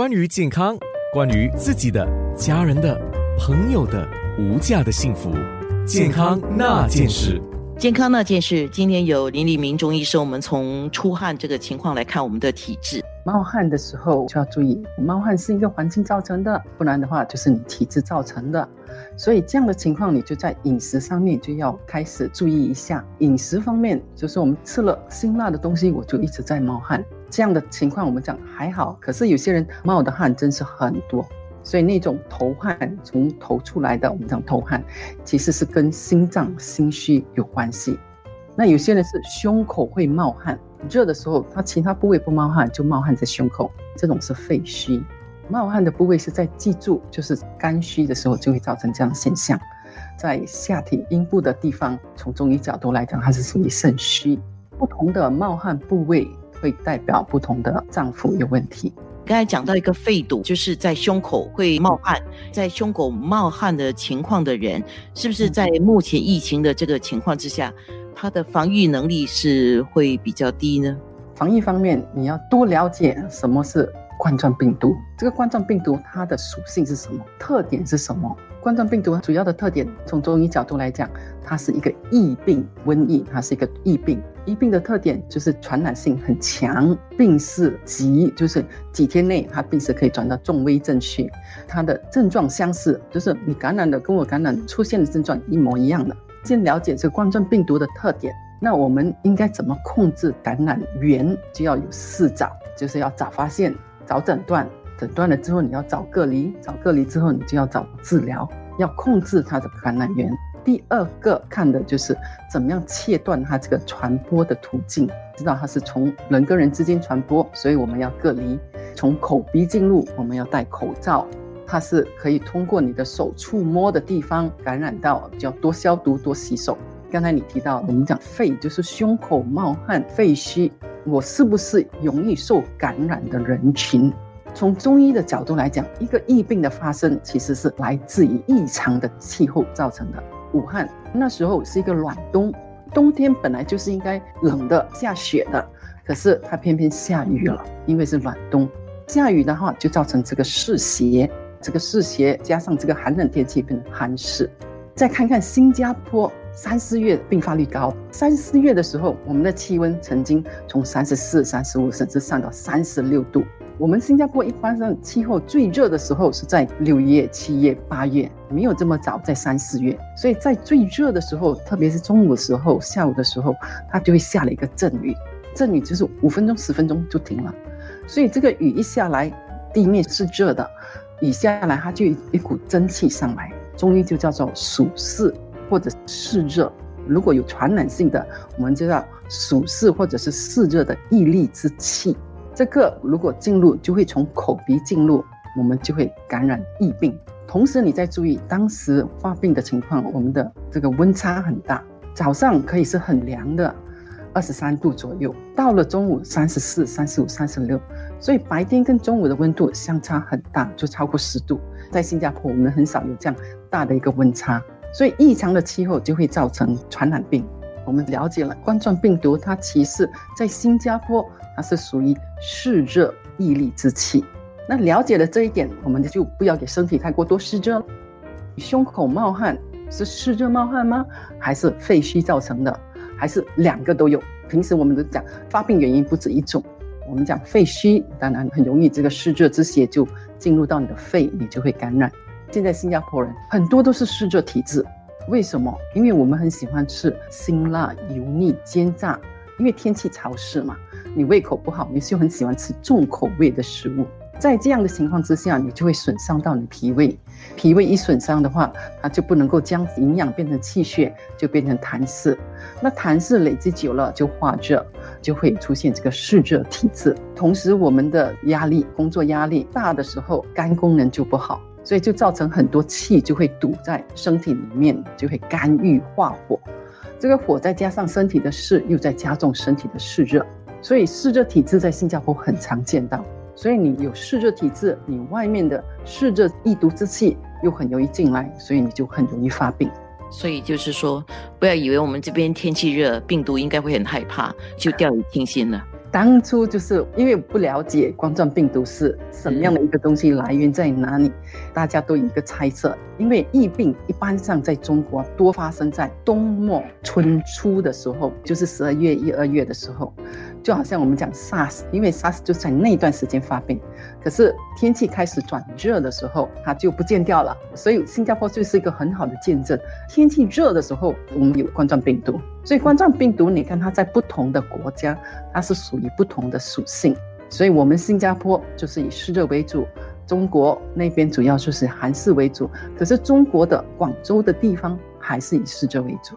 关于健康，关于自己的、家人的、朋友的无价的幸福，健康那件事。健康那件事，今天有林立明中医生，我们从出汗这个情况来看我们的体质。冒汗的时候就要注意，冒汗是一个环境造成的，不然的话就是你体质造成的。所以这样的情况，你就在饮食上面就要开始注意一下。饮食方面，就是我们吃了辛辣的东西，我就一直在冒汗。这样的情况我们讲还好，可是有些人冒的汗真是很多。所以那种头汗从头出来的，我们讲头汗，其实是跟心脏心虚有关系。那有些人是胸口会冒汗，热的时候他其他部位不冒汗，就冒汗在胸口，这种是肺虚。冒汗的部位是在记住，就是肝虚的时候就会造成这样的现象。在下体阴部的地方，从中医角度来讲，它是属于肾虚。不同的冒汗部位会代表不同的脏腑有问题。刚才讲到一个肺堵，就是在胸口会冒汗，在胸口冒汗的情况的人，是不是在目前疫情的这个情况之下，他的防御能力是会比较低呢？防疫方面，你要多了解什么是冠状病毒。这个冠状病毒它的属性是什么？特点是什么？冠状病毒主要的特点，从中医角度来讲，它是一个疫病，瘟疫，它是一个疫病。疫病的特点就是传染性很强，病势急，就是几天内它病势可以转到重危症去。它的症状相似，就是你感染的跟我感染出现的症状一模一样的。先了解这个冠状病毒的特点，那我们应该怎么控制感染源？就要有四早，就是要早发现、早诊断。诊断了之后，你要早隔离，早隔离之后，你就要早治疗，要控制它的感染源。第二个看的就是怎么样切断它这个传播的途径，知道它是从人跟人之间传播，所以我们要隔离。从口鼻进入，我们要戴口罩。它是可以通过你的手触摸的地方感染到，就要多消毒、多洗手。刚才你提到，我们讲肺就是胸口冒汗、肺虚，我是不是容易受感染的人群？从中医的角度来讲，一个疫病的发生其实是来自于异常的气候造成的。武汉那时候是一个暖冬，冬天本来就是应该冷的、下雪的，可是它偏偏下雨了，因为是暖冬。下雨的话就造成这个湿邪，这个湿邪加上这个寒冷天气变成寒湿。再看看新加坡，三四月病发率高，三四月的时候，我们的气温曾经从三十四、三十五甚至上到三十六度。我们新加坡一般上气候最热的时候是在六月、七月、八月，没有这么早在三四月。所以在最热的时候，特别是中午的时候、下午的时候，它就会下了一个阵雨，阵雨就是五分钟、十分钟就停了。所以这个雨一下来，地面是热的，雨下来它就一股蒸汽上来，中医就叫做暑湿或者湿热。如果有传染性的，我们就叫暑湿或者是湿热的疫力之气。这个如果进入，就会从口鼻进入，我们就会感染疫病。同时，你再注意当时发病的情况，我们的这个温差很大，早上可以是很凉的，二十三度左右，到了中午三十四、三十五、三十六，所以白天跟中午的温度相差很大，就超过十度。在新加坡，我们很少有这样大的一个温差，所以异常的气候就会造成传染病。我们了解了冠状病毒，它其实在新加坡。它是属于湿热易力之气。那了解了这一点，我们就不要给身体太过多湿热。胸口冒汗是湿热冒汗吗？还是肺虚造成的？还是两个都有？平时我们都讲发病原因不止一种。我们讲肺虚，当然很容易这个湿热之邪就进入到你的肺，你就会感染。现在新加坡人很多都是湿热体质，为什么？因为我们很喜欢吃辛辣、油腻、煎炸，因为天气潮湿嘛。你胃口不好，你就很喜欢吃重口味的食物，在这样的情况之下，你就会损伤到你脾胃。脾胃一损伤的话，它就不能够将营养变成气血，就变成痰湿。那痰湿累积久了就化热，就会出现这个湿热体质。同时，我们的压力、工作压力大的时候，肝功能就不好，所以就造成很多气就会堵在身体里面，就会肝郁化火。这个火再加上身体的湿，又在加重身体的湿热。所以湿热体质在新加坡很常见到，所以你有湿热体质，你外面的湿热易毒之气又很容易进来，所以你就很容易发病。所以就是说，不要以为我们这边天气热，病毒应该会很害怕，就掉以轻心了。当初就是因为不了解冠状病毒是什么样的一个东西，来源在哪里，大家都有一个猜测。因为疫病一般上在中国多发生在冬末春初的时候，就是十二月、一二月的时候，就好像我们讲 SARS，因为 SARS 就在那段时间发病。可是天气开始转热的时候，它就不见掉了。所以新加坡就是一个很好的见证。天气热的时候，我们有冠状病毒。所以冠状病毒，你看它在不同的国家，它是属于不同的属性。所以我们新加坡就是以湿热为主。中国那边主要就是寒湿为主，可是中国的广州的地方还是以湿热为主。